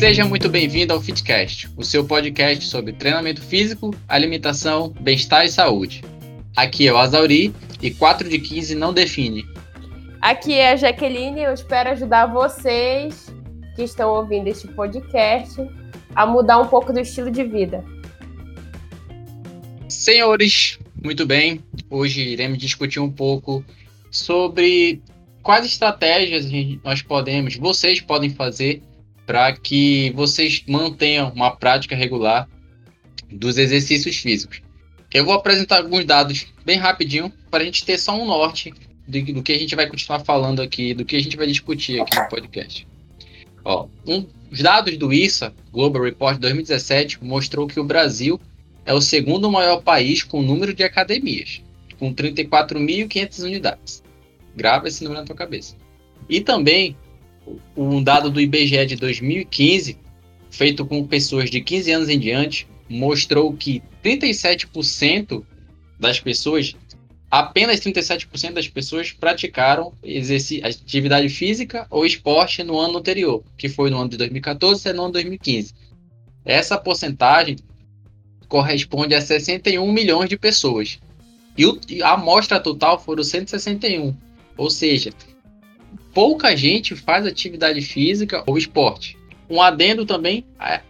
Seja muito bem-vindo ao Fitcast, o seu podcast sobre treinamento físico, alimentação, bem-estar e saúde. Aqui é o Azauri e 4 de 15 não define. Aqui é a Jaqueline e eu espero ajudar vocês que estão ouvindo este podcast a mudar um pouco do estilo de vida. Senhores, muito bem. Hoje iremos discutir um pouco sobre quais estratégias nós podemos, vocês podem fazer para que vocês mantenham uma prática regular dos exercícios físicos. Eu vou apresentar alguns dados bem rapidinho para a gente ter só um norte do, do, que a gente vai continuar falando aqui, do que a gente vai discutir aqui no podcast. Ó, um, os dados do ISA, Global Report 2017, mostrou que o Brasil é o segundo maior país com número de academias, com 34.500 unidades. Grava esse número na tua cabeça. E também um dado do IBGE de 2015, feito com pessoas de 15 anos em diante, mostrou que 37% das pessoas, apenas 37% das pessoas praticaram atividade física ou esporte no ano anterior, que foi no ano de 2014 e no ano de 2015. Essa porcentagem corresponde a 61 milhões de pessoas. E a amostra total foram 161. Ou seja, pouca gente faz atividade física ou esporte. Um adendo também,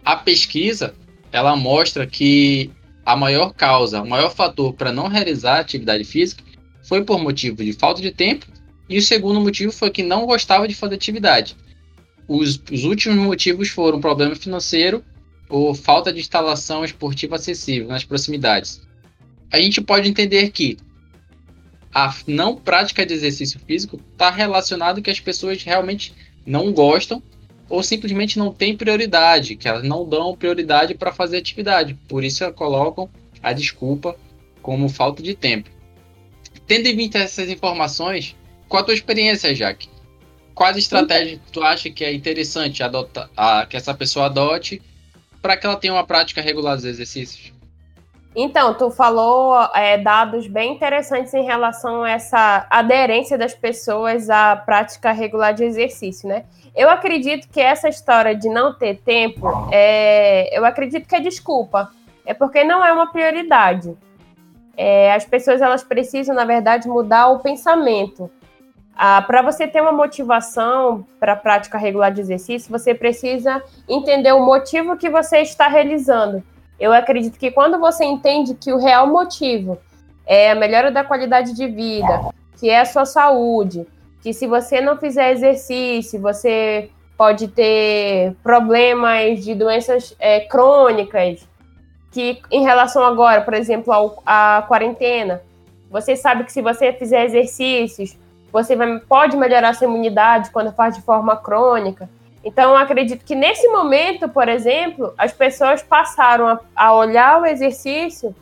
a pesquisa, ela mostra que a maior causa, o maior fator para não realizar atividade física foi por motivo de falta de tempo e o segundo motivo foi que não gostava de fazer atividade. Os, os últimos motivos foram problema financeiro ou falta de instalação esportiva acessível nas proximidades. A gente pode entender que a não prática de exercício físico está relacionado que as pessoas realmente não gostam ou simplesmente não têm prioridade, que elas não dão prioridade para fazer atividade. Por isso elas colocam a desculpa como falta de tempo. Tendo em vista essas informações, qual a tua experiência, Jaque? Quais estratégias tu acha que é interessante adotar, a, que essa pessoa adote para que ela tenha uma prática regular dos exercícios? Então, tu falou é, dados bem interessantes em relação a essa aderência das pessoas à prática regular de exercício, né? Eu acredito que essa história de não ter tempo, é, eu acredito que é desculpa. É porque não é uma prioridade. É, as pessoas elas precisam, na verdade, mudar o pensamento. Ah, para você ter uma motivação para a prática regular de exercício, você precisa entender o motivo que você está realizando. Eu acredito que quando você entende que o real motivo é a melhora da qualidade de vida, que é a sua saúde, que se você não fizer exercício, você pode ter problemas de doenças é, crônicas, que em relação agora, por exemplo, ao, à quarentena, você sabe que se você fizer exercícios, você vai, pode melhorar sua imunidade quando faz de forma crônica. Então, acredito que nesse momento, por exemplo, as pessoas passaram a, a olhar o exercício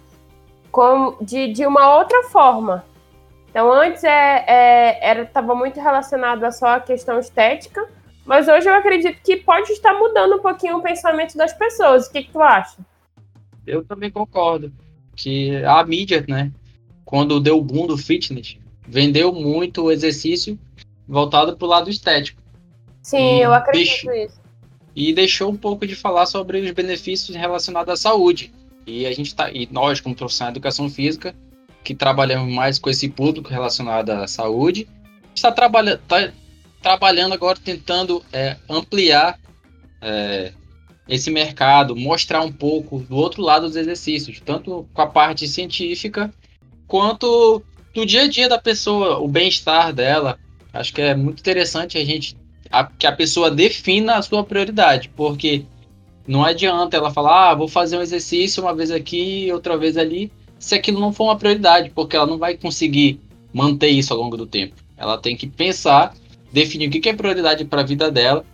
como de, de uma outra forma. Então, antes é, é, estava muito relacionado a só a questão estética, mas hoje eu acredito que pode estar mudando um pouquinho o pensamento das pessoas. O que, que tu acha? Eu também concordo que a mídia, né, quando deu o boom do fitness, vendeu muito o exercício voltado para o lado estético. Sim, eu acredito deixou, isso. E deixou um pouco de falar sobre os benefícios relacionados à saúde. E a gente tá, e nós, como profissionais de educação física, que trabalhamos mais com esse público relacionado à saúde, está trabalhando, tá trabalhando agora tentando é, ampliar é, esse mercado, mostrar um pouco do outro lado dos exercícios, tanto com a parte científica quanto do dia a dia da pessoa, o bem-estar dela. Acho que é muito interessante a gente a, que a pessoa defina a sua prioridade, porque não adianta ela falar, ah, vou fazer um exercício uma vez aqui, outra vez ali, se aquilo não for uma prioridade, porque ela não vai conseguir manter isso ao longo do tempo. Ela tem que pensar, definir o que é prioridade para a vida dela,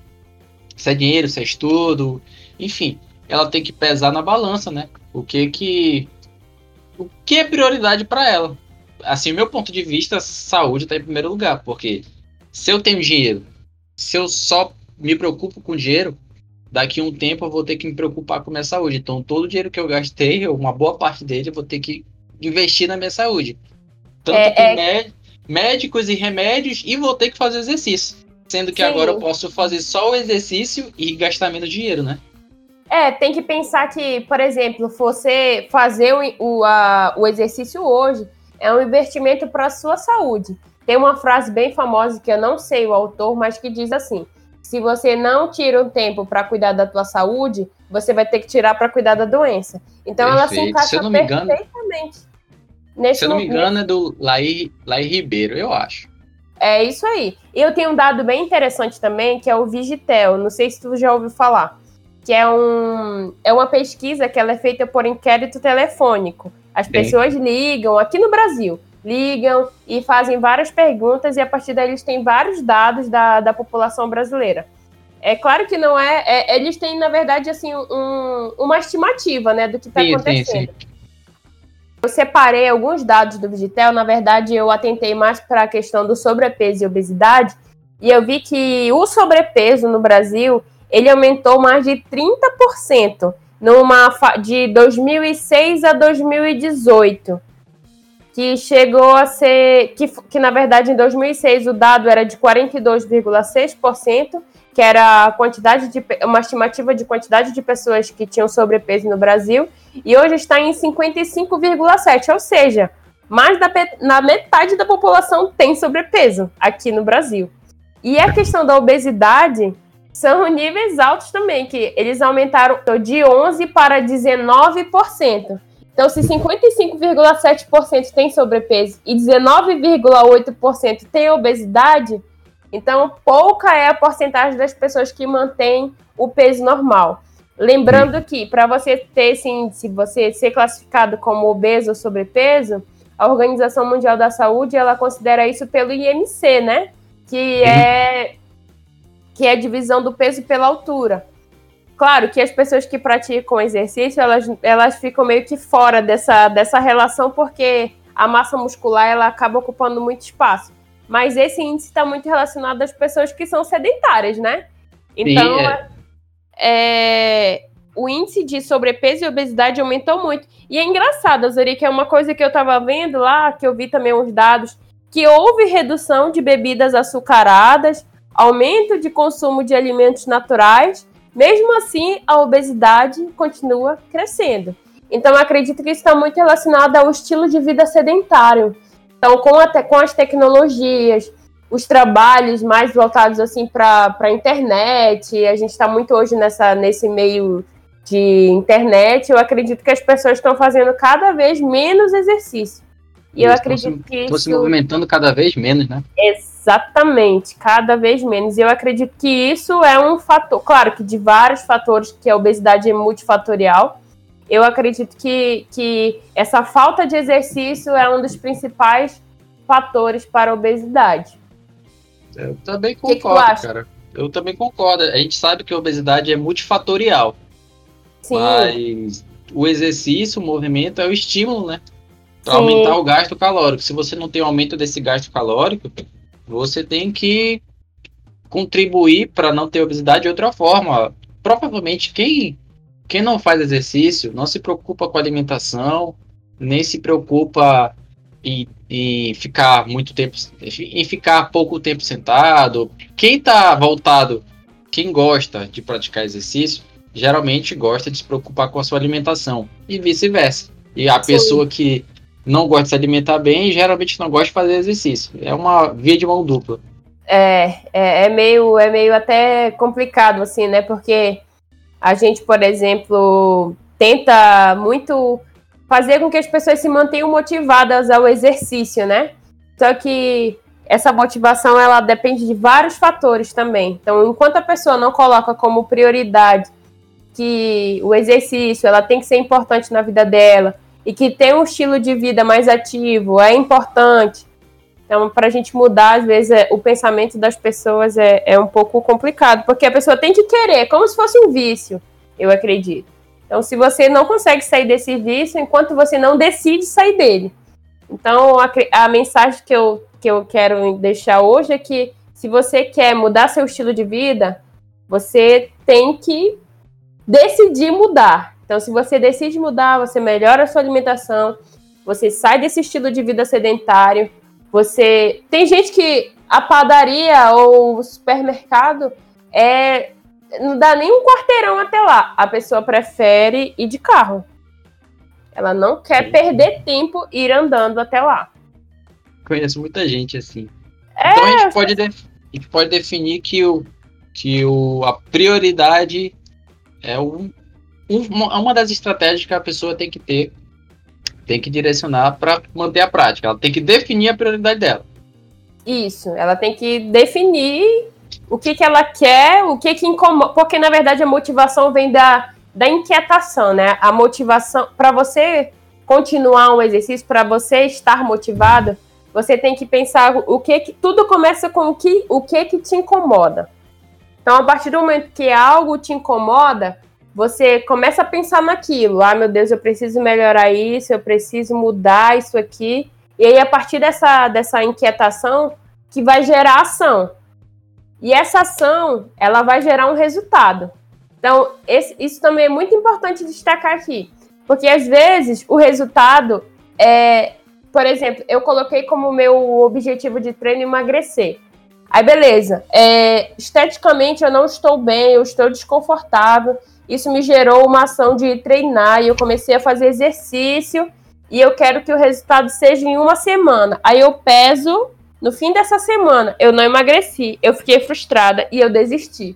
se é dinheiro, se é estudo, enfim, ela tem que pesar na balança, né? O que que o que é prioridade para ela? Assim, meu ponto de vista, saúde está em primeiro lugar, porque se eu tenho dinheiro se eu só me preocupo com dinheiro, daqui a um tempo eu vou ter que me preocupar com a minha saúde. Então, todo o dinheiro que eu gastei, uma boa parte dele, eu vou ter que investir na minha saúde. Tanto é, é... médicos e remédios, e vou ter que fazer exercício. Sendo que Sim. agora eu posso fazer só o exercício e gastar menos dinheiro, né? É, tem que pensar que, por exemplo, você fazer o, o, a, o exercício hoje é um investimento para a sua saúde. Tem uma frase bem famosa que eu não sei o autor, mas que diz assim: se você não tira um tempo para cuidar da tua saúde, você vai ter que tirar para cuidar da doença. Então Perfeito. ela se encaixa se eu não me engano, perfeitamente. Nesse se eu não me engano, é do Laí, Laí Ribeiro, eu acho. É isso aí. E eu tenho um dado bem interessante também, que é o Vigitel. Não sei se tu já ouviu falar. Que é, um, é uma pesquisa que ela é feita por inquérito telefônico. As Sim. pessoas ligam, aqui no Brasil, ligam e fazem várias perguntas, e a partir daí eles têm vários dados da, da população brasileira. É claro que não é, é Eles têm, na verdade, assim, um, uma estimativa né, do que está acontecendo. Sim, sim. Eu separei alguns dados do Vigitel, na verdade, eu atentei mais para a questão do sobrepeso e obesidade, e eu vi que o sobrepeso no Brasil ele aumentou mais de 30% numa de 2006 a 2018, que chegou a ser que, que na verdade em 2006 o dado era de 42,6%, que era a quantidade de uma estimativa de quantidade de pessoas que tinham sobrepeso no Brasil, e hoje está em 55,7, ou seja, mais da na metade da população tem sobrepeso aqui no Brasil. E a questão da obesidade são níveis altos também, que eles aumentaram de 11 para 19%. Então, se 55,7% tem sobrepeso e 19,8% tem obesidade, então pouca é a porcentagem das pessoas que mantêm o peso normal. Lembrando que para você ter esse índice, você ser classificado como obeso ou sobrepeso, a Organização Mundial da Saúde ela considera isso pelo IMC, né? Que é que é a divisão do peso pela altura. Claro que as pessoas que praticam exercício, elas, elas ficam meio que fora dessa, dessa relação, porque a massa muscular ela acaba ocupando muito espaço. Mas esse índice está muito relacionado às pessoas que são sedentárias, né? Então, é. É, o índice de sobrepeso e obesidade aumentou muito. E é engraçado, Zuri, que é uma coisa que eu estava vendo lá, que eu vi também uns dados, que houve redução de bebidas açucaradas, aumento de consumo de alimentos naturais, mesmo assim a obesidade continua crescendo. Então, acredito que isso está muito relacionado ao estilo de vida sedentário. Então, com, a, com as tecnologias, os trabalhos mais voltados assim para a internet, a gente está muito hoje nessa, nesse meio de internet, eu acredito que as pessoas estão fazendo cada vez menos exercício. E eu acredito que Estão se movimentando cada vez menos, né? Exatamente, cada vez menos. E eu acredito que isso é um fator, claro que de vários fatores, que a obesidade é multifatorial, eu acredito que, que essa falta de exercício é um dos principais fatores para a obesidade. Eu também concordo, que cara. Eu também concordo. A gente sabe que a obesidade é multifatorial. Sim. Mas o exercício, o movimento é o estímulo, né? Para aumentar o gasto calórico. Se você não tem um aumento desse gasto calórico, você tem que contribuir para não ter obesidade de outra forma. Provavelmente quem quem não faz exercício não se preocupa com alimentação, nem se preocupa em, em ficar muito tempo, em ficar pouco tempo sentado. Quem está voltado, quem gosta de praticar exercício, geralmente gosta de se preocupar com a sua alimentação e vice-versa. E a Sim. pessoa que não gosta de se alimentar bem, geralmente não gosta de fazer exercício. É uma via de mão dupla. É, é, é meio, é meio até complicado, assim, né? Porque a gente, por exemplo, tenta muito fazer com que as pessoas se mantenham motivadas ao exercício, né? Só que essa motivação ela depende de vários fatores também. Então, enquanto a pessoa não coloca como prioridade que o exercício ela tem que ser importante na vida dela e que ter um estilo de vida mais ativo é importante. Então, para a gente mudar, às vezes, é, o pensamento das pessoas é, é um pouco complicado, porque a pessoa tem que querer, como se fosse um vício, eu acredito. Então, se você não consegue sair desse vício, enquanto você não decide sair dele. Então, a, a mensagem que eu, que eu quero deixar hoje é que se você quer mudar seu estilo de vida, você tem que decidir mudar. Então, se você decide mudar, você melhora a sua alimentação, você sai desse estilo de vida sedentário, você. Tem gente que a padaria ou o supermercado é não dá nem um quarteirão até lá. A pessoa prefere ir de carro. Ela não quer perder tempo ir andando até lá. Conheço muita gente assim. É, então a gente, pode a gente pode definir que, o, que o, a prioridade é um, uma das estratégias que a pessoa tem que ter, tem que direcionar para manter a prática. Ela tem que definir a prioridade dela. Isso, ela tem que definir o que, que ela quer, o que, que incomoda. Porque, na verdade, a motivação vem da, da inquietação, né? A motivação. Para você continuar um exercício, para você estar motivado, você tem que pensar o que, que tudo começa com o que, o que que te incomoda. Então, a partir do momento que algo te incomoda, você começa a pensar naquilo. Ah, meu Deus, eu preciso melhorar isso, eu preciso mudar isso aqui. E aí, a partir dessa, dessa inquietação, que vai gerar ação. E essa ação, ela vai gerar um resultado. Então, esse, isso também é muito importante destacar aqui. Porque, às vezes, o resultado é... Por exemplo, eu coloquei como meu objetivo de treino emagrecer. Aí, beleza. É, esteticamente, eu não estou bem, eu estou desconfortável. Isso me gerou uma ação de treinar e eu comecei a fazer exercício e eu quero que o resultado seja em uma semana. Aí eu peso, no fim dessa semana, eu não emagreci, eu fiquei frustrada e eu desisti.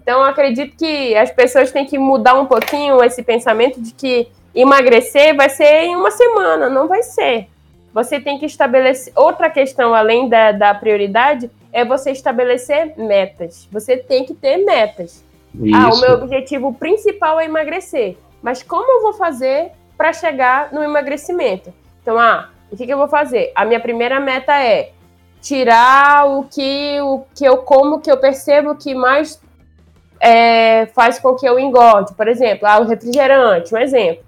Então, eu acredito que as pessoas têm que mudar um pouquinho esse pensamento de que emagrecer vai ser em uma semana, não vai ser. Você tem que estabelecer. Outra questão, além da, da prioridade, é você estabelecer metas. Você tem que ter metas. Isso. Ah, o meu objetivo principal é emagrecer. Mas como eu vou fazer para chegar no emagrecimento. Então, ah, o que, que, eu vou fazer? A minha primeira meta é tirar o que, o que eu como, que eu percebo que mais é, faz com que eu engorde. Por exemplo, ah, o refrigerante, um exemplo.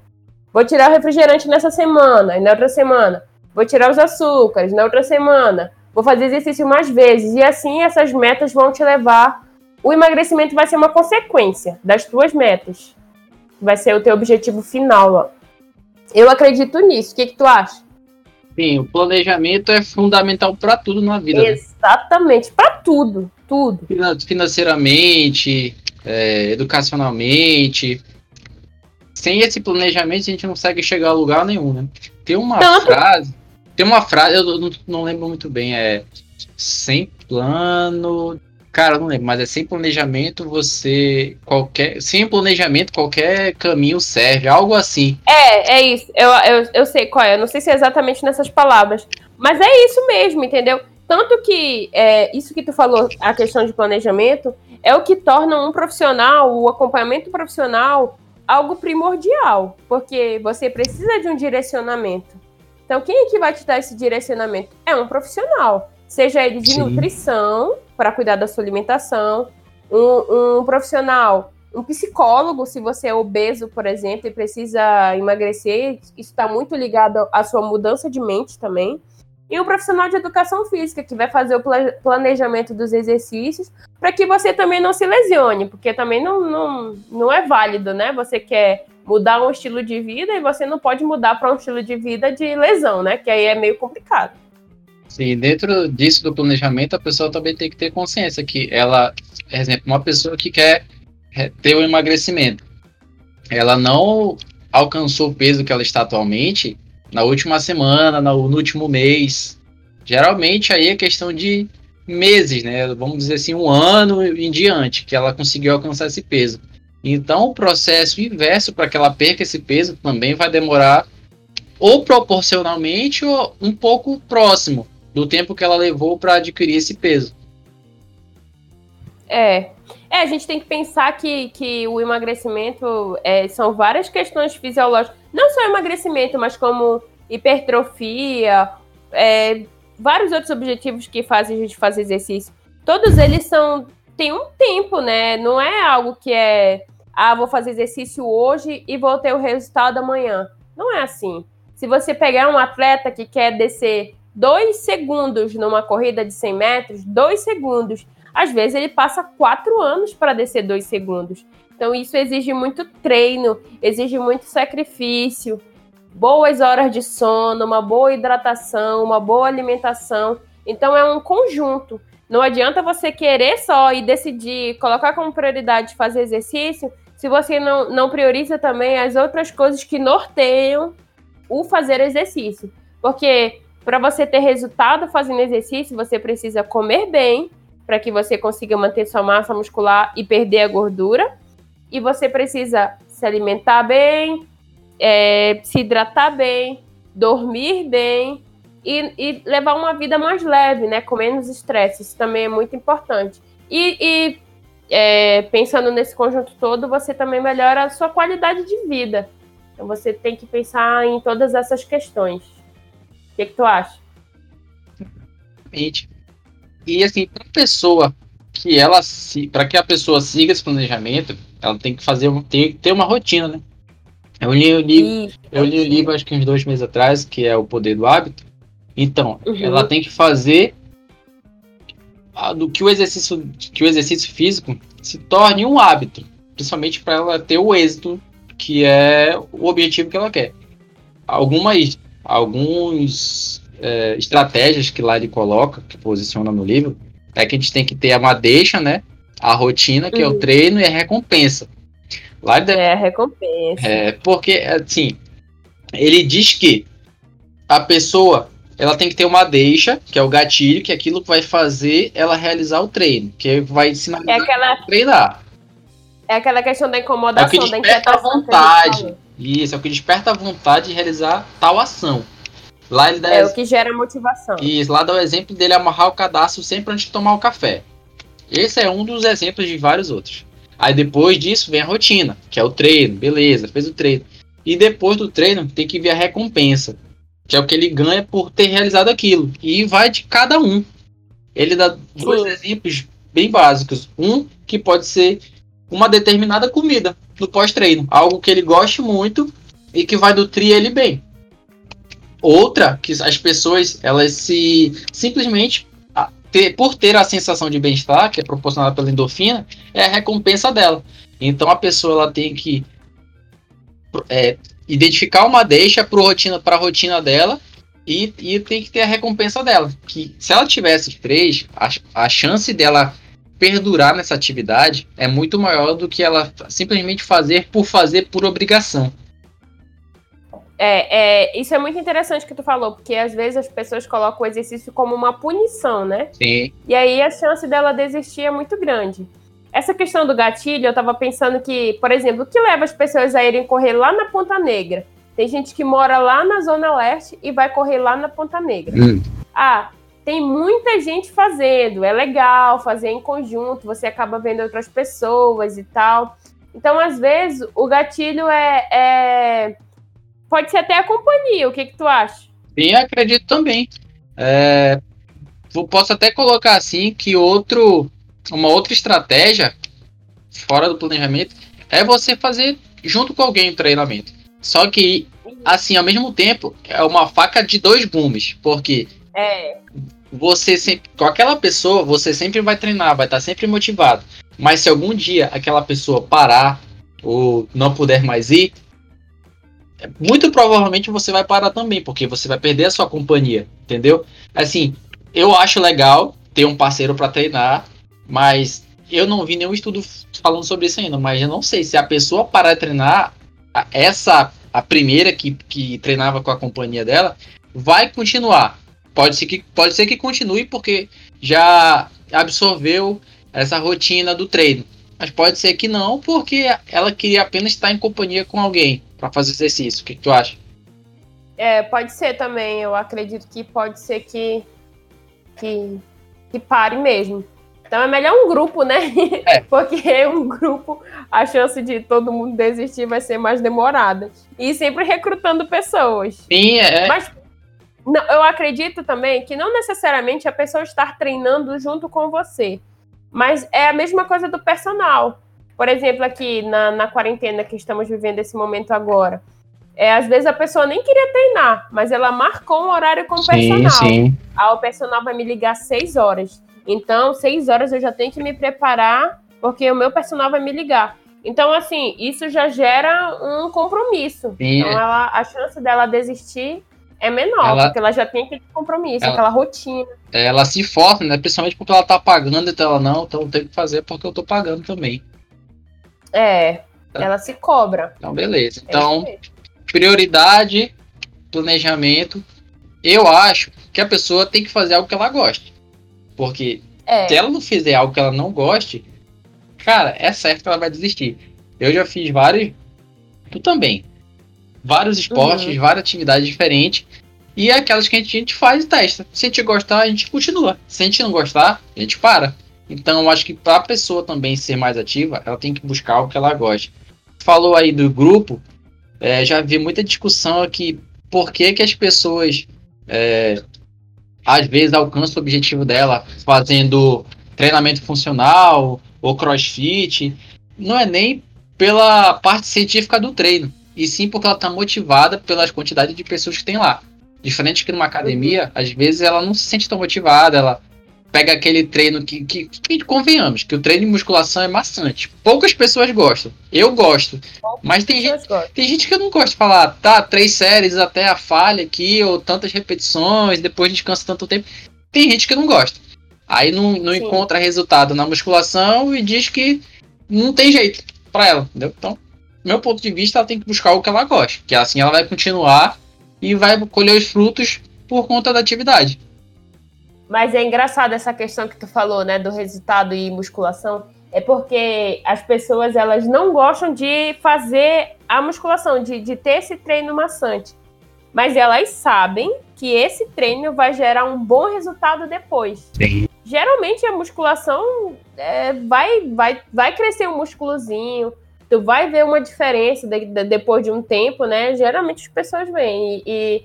Vou tirar o refrigerante nessa semana, e na outra semana. Vou tirar os açúcares, na outra semana. Vou fazer exercício mais vezes. E assim essas metas vão te levar. O emagrecimento vai ser uma consequência das tuas metas. Vai ser o teu objetivo final. Ó. Eu acredito nisso. O que, que tu acha? Sim, o planejamento é fundamental para tudo na vida. Né? Exatamente, né? para tudo, tudo. Financeiramente, é, educacionalmente. Sem esse planejamento, a gente não consegue chegar a lugar nenhum, né? Tem uma Tanto... frase, tem uma frase, eu não, não lembro muito bem, é sem plano Cara, não lembro, mas é sem planejamento você. qualquer Sem planejamento, qualquer caminho serve, algo assim. É, é isso. Eu, eu, eu sei qual é. Eu não sei se é exatamente nessas palavras. Mas é isso mesmo, entendeu? Tanto que é, isso que tu falou, a questão de planejamento, é o que torna um profissional, o acompanhamento profissional, algo primordial. Porque você precisa de um direcionamento. Então, quem é que vai te dar esse direcionamento? É um profissional. Seja ele de Sim. nutrição para cuidar da sua alimentação, um, um profissional, um psicólogo, se você é obeso, por exemplo, e precisa emagrecer, isso está muito ligado à sua mudança de mente também. E um profissional de educação física, que vai fazer o planejamento dos exercícios, para que você também não se lesione, porque também não, não, não é válido, né? Você quer mudar um estilo de vida e você não pode mudar para um estilo de vida de lesão, né? Que aí é meio complicado. Sim, dentro disso do planejamento, a pessoa também tem que ter consciência que ela, por exemplo, uma pessoa que quer é, ter um emagrecimento, ela não alcançou o peso que ela está atualmente na última semana, no último mês. Geralmente aí é questão de meses, né? Vamos dizer assim, um ano em diante que ela conseguiu alcançar esse peso. Então, o processo inverso para que ela perca esse peso também vai demorar ou proporcionalmente ou um pouco próximo do tempo que ela levou para adquirir esse peso. É. É, a gente tem que pensar que, que o emagrecimento é, são várias questões fisiológicas. Não só emagrecimento, mas como hipertrofia, é, vários outros objetivos que fazem a gente fazer exercício. Todos eles são. tem um tempo, né? Não é algo que é. Ah, vou fazer exercício hoje e vou ter o resultado amanhã. Não é assim. Se você pegar um atleta que quer descer dois segundos numa corrida de 100 metros, dois segundos. Às vezes ele passa quatro anos para descer dois segundos. Então isso exige muito treino, exige muito sacrifício, boas horas de sono, uma boa hidratação, uma boa alimentação. Então é um conjunto. Não adianta você querer só e decidir colocar como prioridade fazer exercício se você não, não prioriza também as outras coisas que norteiam o fazer exercício. Porque para você ter resultado fazendo exercício, você precisa comer bem, para que você consiga manter sua massa muscular e perder a gordura. E você precisa se alimentar bem, é, se hidratar bem, dormir bem e, e, levar uma vida mais leve, né? Com menos estresse. Isso também é muito importante. E, e é, pensando nesse conjunto todo, você também melhora a sua qualidade de vida. Então você tem que pensar em todas essas questões. O que, que tu acha? E assim, para pessoa que ela se, para que a pessoa siga esse planejamento, ela tem que fazer, tem que ter uma rotina, né? Eu li o livro, eu li o livro acho que uns dois meses atrás, que é o Poder do Hábito. Então, uhum. ela tem que fazer do que o exercício, que o exercício físico se torne um hábito, principalmente para ela ter o êxito que é o objetivo que ela quer. Algumas, alguns é, estratégias que lá ele coloca, que posiciona no livro, é que a gente tem que ter a madeixa, né? A rotina, que uhum. é o uhum. treino e a recompensa. Lá É, recompensa. É, porque, assim, ele diz que a pessoa ela tem que ter uma deixa, que é o gatilho, que é aquilo que vai fazer ela realizar o treino, que vai ensinar é aquela... a treinar. É aquela questão da incomodação, é o que desperta vontade. Isso, é o que desperta a vontade de realizar tal ação. Lá ele dá é ex... o que gera motivação. Isso, lá dá o exemplo dele amarrar o cadastro sempre antes de tomar o café. Esse é um dos exemplos de vários outros. Aí depois disso vem a rotina, que é o treino, beleza, fez o treino. E depois do treino tem que vir a recompensa, que é o que ele ganha por ter realizado aquilo. E vai de cada um. Ele dá dois exemplos bem básicos. Um que pode ser uma determinada comida no pós-treino, algo que ele goste muito e que vai nutrir ele bem. Outra que as pessoas elas se simplesmente ter, por ter a sensação de bem-estar, que é proporcionada pela endorfina, é a recompensa dela. Então a pessoa ela tem que é, identificar uma deixa para rotina, a rotina dela e, e tem que ter a recompensa dela. Que se ela tivesse três, a, a chance dela perdurar nessa atividade é muito maior do que ela simplesmente fazer por fazer por obrigação. É, é, isso é muito interessante que tu falou, porque às vezes as pessoas colocam o exercício como uma punição, né? Sim. E aí a chance dela desistir é muito grande. Essa questão do gatilho, eu tava pensando que, por exemplo, o que leva as pessoas a irem correr lá na Ponta Negra? Tem gente que mora lá na Zona Leste e vai correr lá na Ponta Negra. Hum. Ah, tem muita gente fazendo, é legal fazer em conjunto, você acaba vendo outras pessoas e tal. Então, às vezes, o gatilho é, é Pode ser até a companhia, o que, que tu acha? Sim, acredito também. É, posso até colocar assim que outro, uma outra estratégia fora do planejamento é você fazer junto com alguém o treinamento. Só que, assim, ao mesmo tempo, é uma faca de dois gumes, porque é. você sempre, com aquela pessoa, você sempre vai treinar, vai estar sempre motivado. Mas se algum dia aquela pessoa parar ou não puder mais ir, muito provavelmente você vai parar também, porque você vai perder a sua companhia, entendeu? Assim, eu acho legal ter um parceiro para treinar, mas eu não vi nenhum estudo falando sobre isso ainda, mas eu não sei se a pessoa parar de treinar, essa a primeira que, que treinava com a companhia dela, vai continuar. Pode ser que pode ser que continue porque já absorveu essa rotina do treino. Mas pode ser que não, porque ela queria apenas estar em companhia com alguém para fazer exercício. O que, que, tu acha? É, pode ser também. Eu acredito que pode ser que, que, que pare mesmo. Então é melhor um grupo, né? É. Porque um grupo, a chance de todo mundo desistir vai ser mais demorada. E sempre recrutando pessoas. Sim, é. Mas não, eu acredito também que não necessariamente a pessoa estar treinando junto com você. Mas é a mesma coisa do personal. Por exemplo, aqui na, na quarentena que estamos vivendo esse momento agora. É, às vezes a pessoa nem queria treinar, mas ela marcou um horário com o personal. Sim. Ah, o personal vai me ligar seis horas. Então, seis horas eu já tenho que me preparar, porque o meu personal vai me ligar. Então, assim, isso já gera um compromisso. Sim. Então, ela, a chance dela desistir é menor, ela, porque ela já tem aquele compromisso, ela, aquela rotina. Ela se força, né? Principalmente porque ela tá pagando, então ela não, então tem que fazer porque eu tô pagando também. É, tá. ela se cobra. Então, beleza. Então, é prioridade, planejamento. Eu acho que a pessoa tem que fazer algo que ela goste. Porque é. se ela não fizer algo que ela não goste, cara, é certo que ela vai desistir. Eu já fiz vários. Tu também. Vários esportes, uhum. várias atividades diferentes. E é aquelas que a gente, a gente faz e testa. Se a gente gostar, a gente continua. Se a gente não gostar, a gente para. Então, eu acho que para a pessoa também ser mais ativa, ela tem que buscar o que ela gosta. Falou aí do grupo, é, já vi muita discussão aqui por que, que as pessoas é, às vezes alcançam o objetivo dela fazendo treinamento funcional ou crossfit. Não é nem pela parte científica do treino, e sim porque ela está motivada pelas quantidades de pessoas que tem lá. Diferente que numa academia, às vezes ela não se sente tão motivada, ela pega aquele treino que, que, que, convenhamos, que o treino de musculação é maçante. Poucas pessoas gostam. Eu gosto. Poucas mas tem gente, tem gente que eu não gosta de falar, tá, três séries até a falha aqui, ou tantas repetições, depois descansa tanto tempo. Tem gente que não gosta. Aí não, não encontra resultado na musculação e diz que não tem jeito para ela, entendeu? Então, meu ponto de vista, ela tem que buscar o que ela gosta, que assim ela vai continuar e vai colher os frutos por conta da atividade. Mas é engraçado essa questão que tu falou, né, do resultado e musculação. É porque as pessoas elas não gostam de fazer a musculação, de, de ter esse treino maçante. Mas elas sabem que esse treino vai gerar um bom resultado depois. Sim. Geralmente a musculação é, vai, vai, vai crescer um músculozinho, tu vai ver uma diferença de, de, depois de um tempo, né? Geralmente as pessoas vêm e, e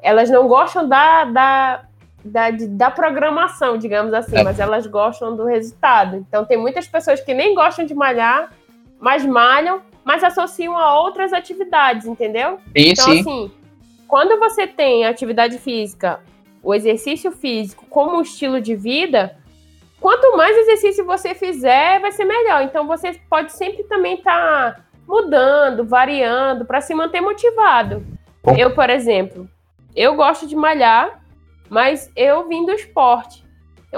elas não gostam da, da, da, da programação, digamos assim, é. mas elas gostam do resultado. Então tem muitas pessoas que nem gostam de malhar, mas malham, mas associam a outras atividades, entendeu? Sim, então, sim. assim, quando você tem atividade física, o exercício físico como estilo de vida, quanto mais exercício você fizer, vai ser melhor. Então você pode sempre também estar tá mudando, variando para se manter motivado. Bom. Eu, por exemplo, eu gosto de malhar, mas eu vim do esporte.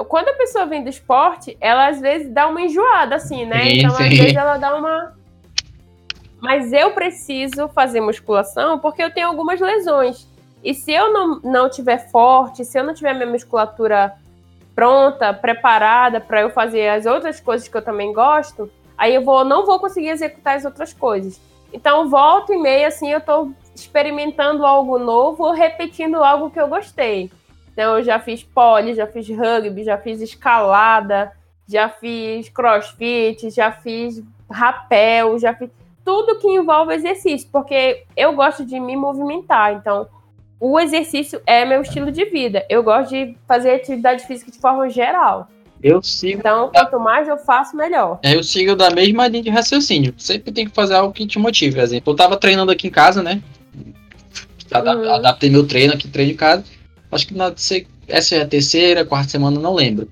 Quando a pessoa vem do esporte, ela às vezes dá uma enjoada, assim, né? Sim, então, sim. às vezes, ela dá uma. Mas eu preciso fazer musculação porque eu tenho algumas lesões. E se eu não, não tiver forte, se eu não tiver minha musculatura pronta, preparada para eu fazer as outras coisas que eu também gosto, aí eu vou, não vou conseguir executar as outras coisas. Então, volta e meia, assim, eu estou experimentando algo novo, repetindo algo que eu gostei. Então eu já fiz pole, já fiz rugby, já fiz escalada, já fiz crossfit, já fiz rapel, já fiz tudo que envolve exercício, porque eu gosto de me movimentar. Então, o exercício é meu estilo de vida. Eu gosto de fazer atividade física de forma geral. Eu sigo. Então, quanto mais eu faço, melhor. Eu sigo da mesma linha de raciocínio. Sempre tem que fazer algo que te motive. Por exemplo, eu tava treinando aqui em casa, né? Uhum. Adaptei meu treino aqui, treino em casa. Acho que na essa é a terceira, quarta semana, não lembro.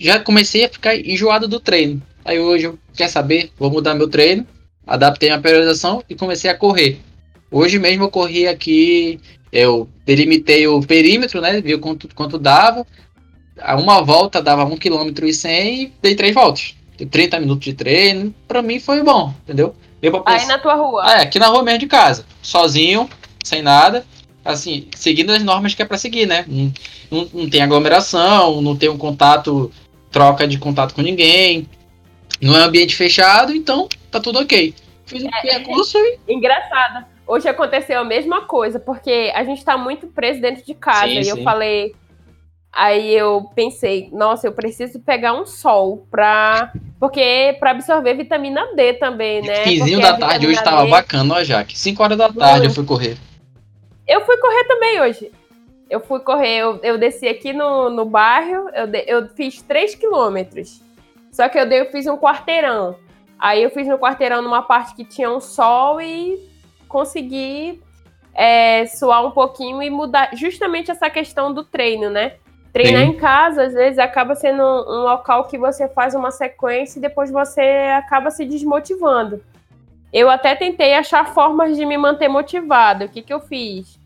Já comecei a ficar enjoado do treino. Aí hoje eu quer saber, vou mudar meu treino, adaptei a periodização e comecei a correr. Hoje mesmo eu corri aqui, eu delimitei o perímetro, né? Viu quanto, quanto dava. A uma volta dava 1 km e 100 e dei três voltas. 30 minutos de treino, pra mim foi bom, entendeu? Aí na tua rua? Ah, é, aqui na rua mesmo de casa. Sozinho, sem nada assim, seguindo as normas que é para seguir, né? Não, não, não, tem aglomeração, não tem um contato, troca de contato com ninguém, não é um ambiente fechado, então tá tudo ok. Fiz o é, percurso e. Engraçado. Hoje aconteceu a mesma coisa, porque a gente tá muito preso dentro de casa. Sim, e sim. eu falei. Aí eu pensei, nossa, eu preciso pegar um sol pra. Porque para absorver vitamina D também, né? Quinzinho da tarde hoje tava D... bacana, ó, Jaque. 5 horas da tarde eu fui correr. Eu fui correr também hoje. Eu fui correr, eu, eu desci aqui no, no bairro, eu, de, eu fiz 3 quilômetros. Só que eu, dei, eu fiz um quarteirão. Aí eu fiz no quarteirão numa parte que tinha um sol e consegui é, suar um pouquinho e mudar justamente essa questão do treino, né? Treinar Sim. em casa, às vezes, acaba sendo um, local que você faz uma sequência e depois você acaba se desmotivando. Eu até tentei achar formas de me manter motivado. O que, que eu fiz?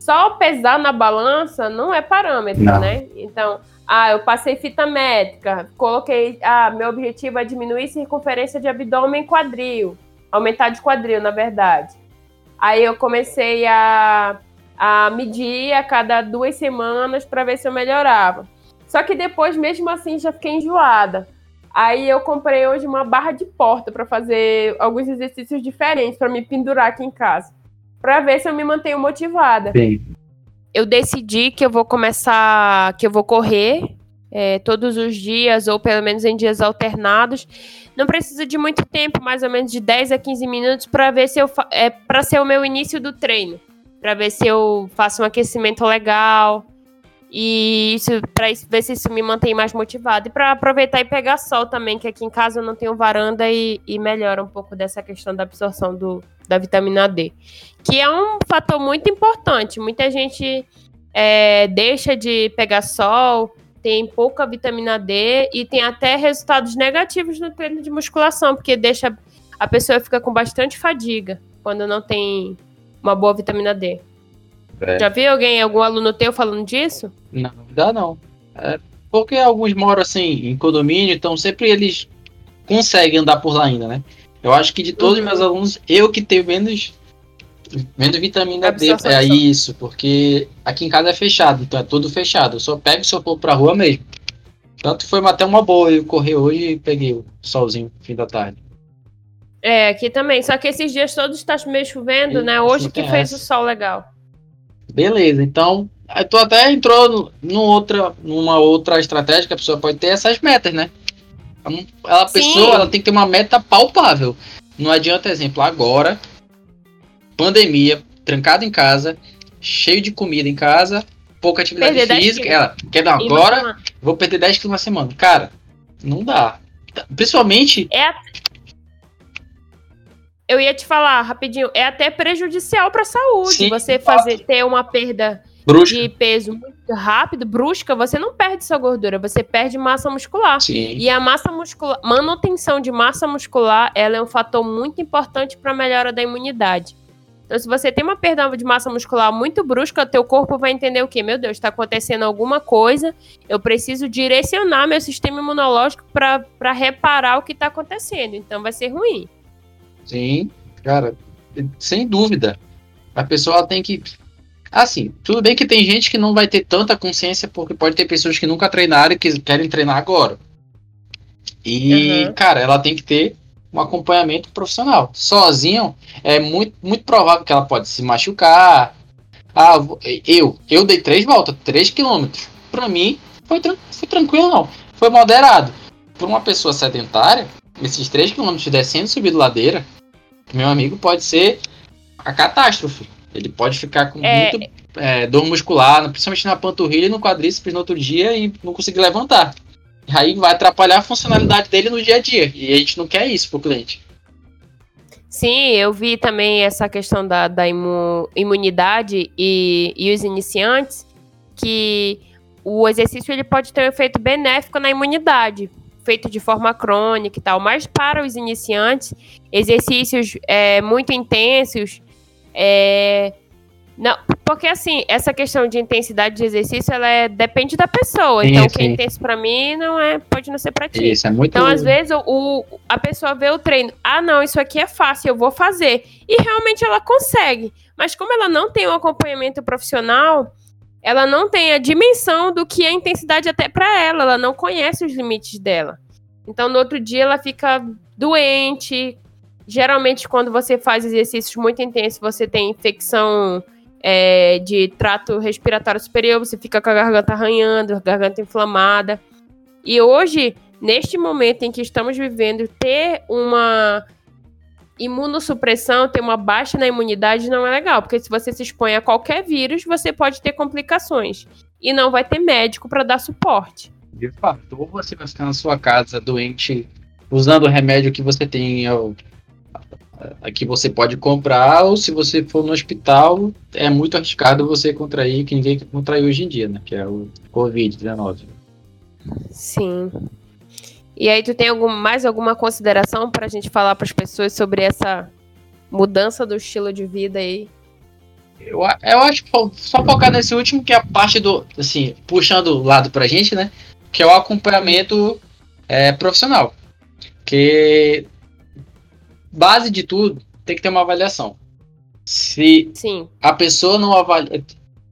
só pesar na balança não é parâmetro, não. né? Então, ah, eu passei fita métrica, coloquei, ah, meu objetivo é diminuir circunferência de abdômen e quadril, aumentar de quadril, na verdade. Aí eu comecei a, a medir a cada duas semanas para ver se eu melhorava. Só que depois, mesmo assim, já fiquei enjoada. Aí eu comprei hoje uma barra de porta para fazer alguns exercícios diferentes para me pendurar aqui em casa, para ver se eu me mantenho motivada. Bem. Eu decidi que eu vou começar, que eu vou correr é, todos os dias ou pelo menos em dias alternados. Não precisa de muito tempo, mais ou menos de 10 a 15 minutos para ver se eu é para ser o meu início do treino, para ver se eu faço um aquecimento legal, e isso para ver se isso me mantém mais motivado. E para aproveitar e pegar sol também, que aqui em casa eu não tenho varanda e, e melhora um pouco dessa questão da absorção do, da vitamina D. Que é um fator muito importante. Muita gente é, deixa de pegar sol, tem pouca vitamina D e tem até resultados negativos no treino de musculação, porque deixa a pessoa fica com bastante fadiga quando não tem uma boa vitamina D. É. Já viu alguém, algum aluno teu falando disso? Não, dá não. É porque alguns moram assim em condomínio, então sempre eles conseguem andar por lá ainda, né? Eu acho que de todos uhum. os meus alunos, eu que tenho menos, menos vitamina D. É isso, porque aqui em casa é fechado, então é tudo fechado. Eu só pego se eu for pra rua mesmo. Tanto foi até uma boa eu correr hoje e peguei o solzinho no fim da tarde. É, aqui também. Só que esses dias todos está meio chovendo, e, né? Hoje que fez o sol legal. Beleza, então tu até entrou no outra, numa outra estratégia que a pessoa pode ter essas metas, né? Ela, a pessoa ela tem que ter uma meta palpável. Não adianta, exemplo, agora, pandemia, trancado em casa, cheio de comida em casa, pouca atividade perder física. Ela quer dar agora, vou perder 10 quilos na semana. Cara, não dá. Principalmente. É, eu ia te falar rapidinho, é até prejudicial para a saúde. Sim, você fazer ter uma perda brusca. de peso muito rápido, brusca, você não perde sua gordura, você perde massa muscular. Sim. E a massa muscular, manutenção de massa muscular, ela é um fator muito importante para a melhora da imunidade. Então, se você tem uma perda de massa muscular muito brusca, teu corpo vai entender o quê? Meu Deus, está acontecendo alguma coisa, eu preciso direcionar meu sistema imunológico para reparar o que está acontecendo. Então, vai ser ruim. Sim, cara, sem dúvida. A pessoa tem que. Assim, tudo bem que tem gente que não vai ter tanta consciência, porque pode ter pessoas que nunca treinaram e que querem treinar agora. E, uhum. cara, ela tem que ter um acompanhamento profissional. Sozinho, é muito, muito provável que ela pode se machucar. Ah, eu, eu dei três voltas, três quilômetros. Pra mim, foi, foi tranquilo, não. Foi moderado. Para uma pessoa sedentária, esses três quilômetros descendo e subindo ladeira, meu amigo, pode ser a catástrofe. Ele pode ficar com é... muito é, dor muscular, principalmente na panturrilha e no quadríceps no outro dia e não conseguir levantar. Aí vai atrapalhar a funcionalidade dele no dia a dia. E a gente não quer isso pro cliente. Sim, eu vi também essa questão da, da imu, imunidade e, e os iniciantes, que o exercício ele pode ter um efeito benéfico na imunidade, feito de forma crônica e tal, mas para os iniciantes, exercícios é, muito intensos, é, não, porque assim, essa questão de intensidade de exercício, ela é, depende da pessoa. Sim, então, o que é intenso para mim não é, pode não ser para ti. Isso, é muito Então, às vezes, o, a pessoa vê o treino, ah, não, isso aqui é fácil, eu vou fazer. E realmente ela consegue. Mas como ela não tem um acompanhamento profissional, ela não tem a dimensão do que é intensidade até para ela, ela não conhece os limites dela. Então, no outro dia, ela fica doente. Geralmente, quando você faz exercícios muito intensos, você tem infecção é, de trato respiratório superior, você fica com a garganta arranhando, a garganta inflamada. E hoje, neste momento em que estamos vivendo, ter uma imunossupressão, ter uma baixa na imunidade não é legal, porque se você se expõe a qualquer vírus, você pode ter complicações e não vai ter médico para dar suporte. De fato, ou você vai ficar na sua casa doente usando o remédio que você tem que você pode comprar, ou se você for no hospital, é muito arriscado você contrair que ninguém contrai hoje em dia, né? Que é o Covid-19. Sim. E aí, tu tem algum, mais alguma consideração para a gente falar para as pessoas sobre essa mudança do estilo de vida aí? eu, eu acho que só focar nesse último, que é a parte do, assim, puxando o lado pra gente, né? Que é o acompanhamento é, profissional. Que base de tudo tem que ter uma avaliação. Se Sim. a pessoa não avalia.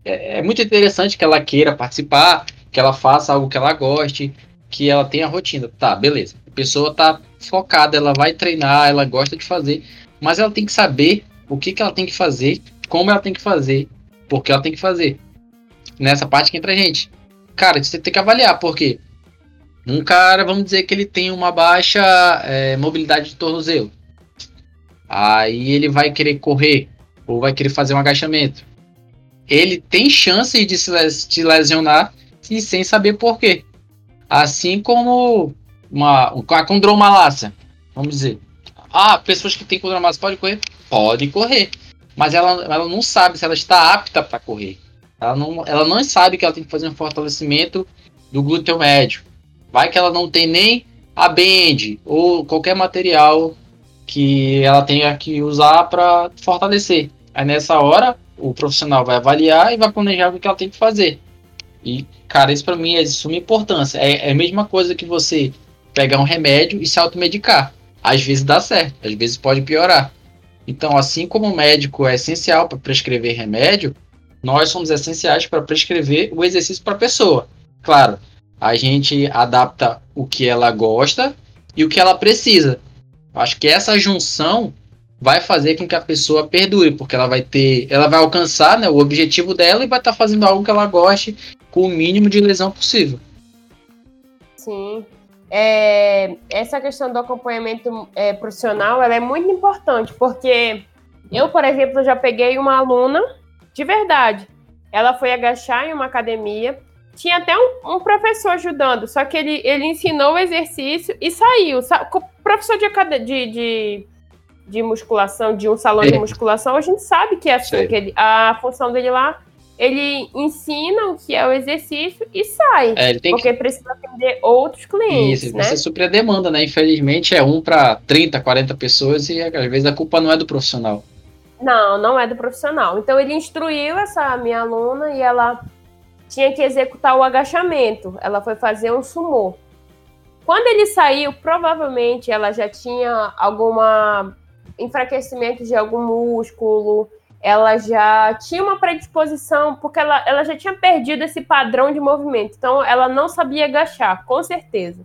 É, é muito interessante que ela queira participar, que ela faça algo que ela goste, que ela tenha rotina. Tá, beleza. A pessoa tá focada, ela vai treinar, ela gosta de fazer, mas ela tem que saber o que, que ela tem que fazer, como ela tem que fazer, porque ela tem que fazer. Nessa parte que entra a gente. Cara, você tem que avaliar, porque um cara, vamos dizer que ele tem uma baixa é, mobilidade de tornozelo. Aí ele vai querer correr, ou vai querer fazer um agachamento. Ele tem chance de se lesionar e sem saber por quê. Assim como uma, a condromalácia, vamos dizer. Ah, pessoas que têm condromalácia podem correr? Podem correr. Mas ela, ela não sabe se ela está apta para correr. Ela não, ela não sabe que ela tem que fazer um fortalecimento do glúteo médio. Vai que ela não tem nem a band ou qualquer material que ela tenha que usar para fortalecer. Aí nessa hora, o profissional vai avaliar e vai planejar o que ela tem que fazer. E, cara, isso para mim é de suma importância. É, é, a mesma coisa que você pegar um remédio e se automedicar. Às vezes dá certo, às vezes pode piorar. Então, assim como o médico é essencial para prescrever remédio, nós somos essenciais para prescrever o exercício para a pessoa. Claro, a gente adapta o que ela gosta e o que ela precisa. Acho que essa junção vai fazer com que a pessoa perdure, porque ela vai ter, ela vai alcançar né, o objetivo dela e vai estar tá fazendo algo que ela goste com o mínimo de lesão possível. Sim. É, essa questão do acompanhamento é, profissional ela é muito importante, porque eu, por exemplo, já peguei uma aluna de verdade. Ela foi agachar em uma academia, tinha até um, um professor ajudando, só que ele, ele ensinou o exercício e saiu. O professor de, de, de, de musculação, de um salão é. de musculação, a gente sabe que é assim, que ele, a função dele lá ele ensina o que é o exercício e sai. É, porque que... precisa atender outros clientes. Isso, né? você supre a demanda, né? Infelizmente é um para 30, 40 pessoas e às vezes a culpa não é do profissional. Não, não é do profissional. Então ele instruiu essa minha aluna e ela tinha que executar o agachamento. Ela foi fazer um sumô. Quando ele saiu, provavelmente ela já tinha alguma enfraquecimento de algum músculo, ela já tinha uma predisposição, porque ela, ela já tinha perdido esse padrão de movimento. Então, ela não sabia agachar, com certeza.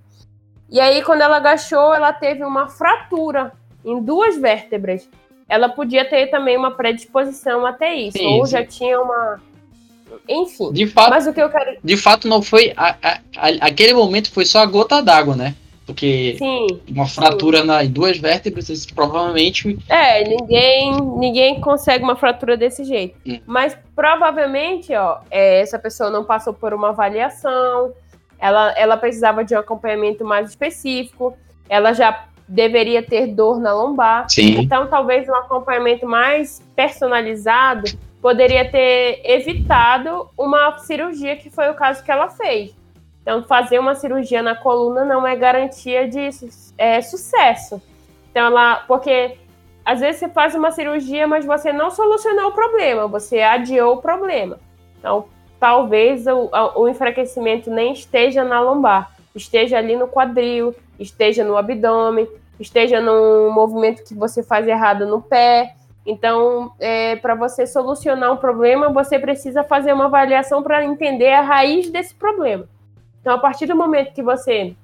E aí, quando ela agachou, ela teve uma fratura em duas vértebras. Ela podia ter também uma predisposição até isso, sim, ou já tinha uma. Enfim. De fato, mas o que eu quero. De fato, não foi. A, a, a, aquele momento foi só a gota d'água, né? Porque sim, uma fratura sim. nas duas vértebras, provavelmente. É, ninguém, ninguém consegue uma fratura desse jeito. Hum. Mas provavelmente, ó, é, essa pessoa não passou por uma avaliação, ela, ela precisava de um acompanhamento mais específico, ela já deveria ter dor na lombar. Sim. Então, talvez um acompanhamento mais personalizado poderia ter evitado uma cirurgia, que foi o caso que ela fez. Então, fazer uma cirurgia na coluna não é garantia de é, sucesso. Então, ela, porque às vezes você faz uma cirurgia, mas você não solucionou o problema, você adiou o problema. Então, talvez o, o enfraquecimento nem esteja na lombar, esteja ali no quadril, esteja no abdômen, esteja no movimento que você faz errado no pé. Então, é, para você solucionar um problema, você precisa fazer uma avaliação para entender a raiz desse problema. Então, a partir do momento que você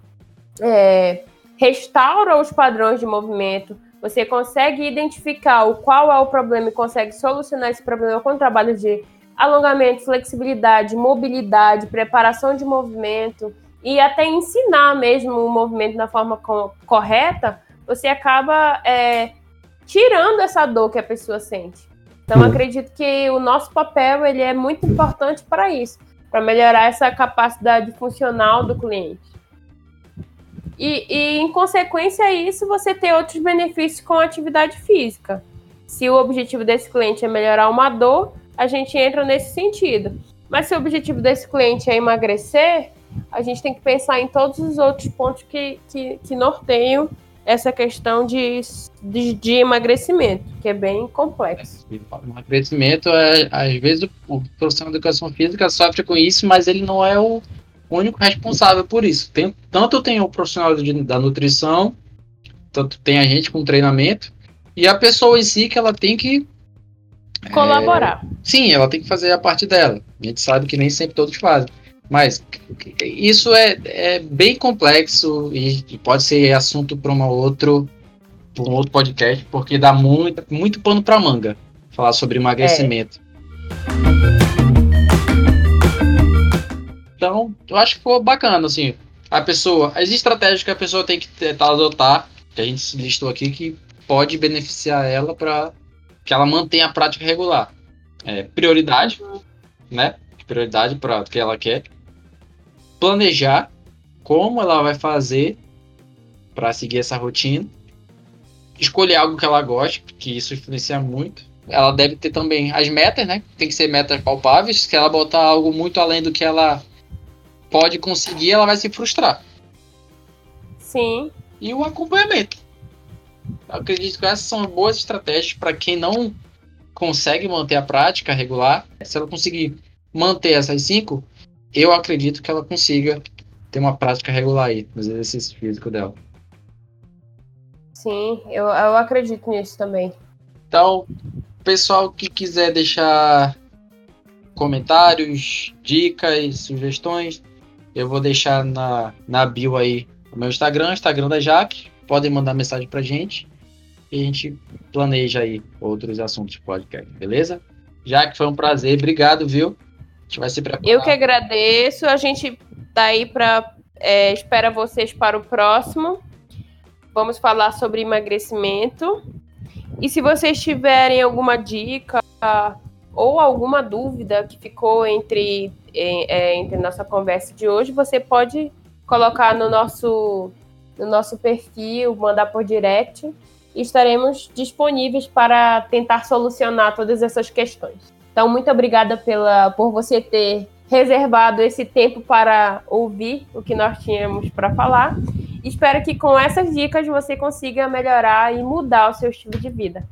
é, restaura os padrões de movimento, você consegue identificar o qual é o problema e consegue solucionar esse problema com trabalho de alongamento, flexibilidade, mobilidade, preparação de movimento e até ensinar mesmo o movimento da forma co correta, você acaba é, tirando essa dor que a pessoa sente. Então, acredito que o nosso papel ele é muito importante para isso para melhorar essa capacidade funcional do cliente. E, e, em consequência a isso, você ter outros benefícios com a atividade física. Se o objetivo desse cliente é melhorar uma dor, a gente entra nesse sentido. Mas se o objetivo desse cliente é emagrecer, a gente tem que pensar em todos os outros pontos que, que, que norteiam essa questão de, de, de emagrecimento, que é bem complexo. Emagrecimento, é, às vezes, o, o profissional de educação física sofre com isso, mas ele não é o único responsável por isso. Tem, tanto tem o profissional de, da nutrição, tanto tem a gente com treinamento, e a pessoa em si que ela tem que colaborar. É, sim, ela tem que fazer a parte dela. A gente sabe que nem sempre todos fazem. Mas isso é, é bem complexo e, e pode ser assunto para uma outro, um outro podcast, porque dá muito, muito pano para manga falar sobre emagrecimento. É. Então, eu acho que ficou bacana, assim. A pessoa, as estratégias que a pessoa tem que tentar adotar, que a gente listou aqui, que pode beneficiar ela para que ela mantenha a prática regular. É, prioridade, né? Prioridade para o que ela quer planejar como ela vai fazer para seguir essa rotina, escolher algo que ela goste, que isso influencia muito. Ela deve ter também as metas, né? Tem que ser metas palpáveis. Se ela botar algo muito além do que ela pode conseguir, ela vai se frustrar. Sim. E o acompanhamento. Eu acredito que essas são boas estratégias para quem não consegue manter a prática regular. Se ela conseguir manter essas cinco, eu acredito que ela consiga ter uma prática regular aí nos exercícios físicos dela. Sim, eu, eu acredito nisso também. Então, pessoal que quiser deixar comentários, dicas, sugestões, eu vou deixar na, na bio aí o meu Instagram, Instagram da Jaque. Podem mandar mensagem pra gente e a gente planeja aí outros assuntos de podcast, beleza? Jaque, foi um prazer. Obrigado, viu? Gente vai se preparar. Eu que agradeço. A gente tá aí para é, espera vocês para o próximo. Vamos falar sobre emagrecimento. E se vocês tiverem alguma dica ou alguma dúvida que ficou entre, é, entre nossa conversa de hoje, você pode colocar no nosso, no nosso perfil, mandar por direct e estaremos disponíveis para tentar solucionar todas essas questões. Então, muito obrigada pela, por você ter reservado esse tempo para ouvir o que nós tínhamos para falar. Espero que com essas dicas você consiga melhorar e mudar o seu estilo de vida.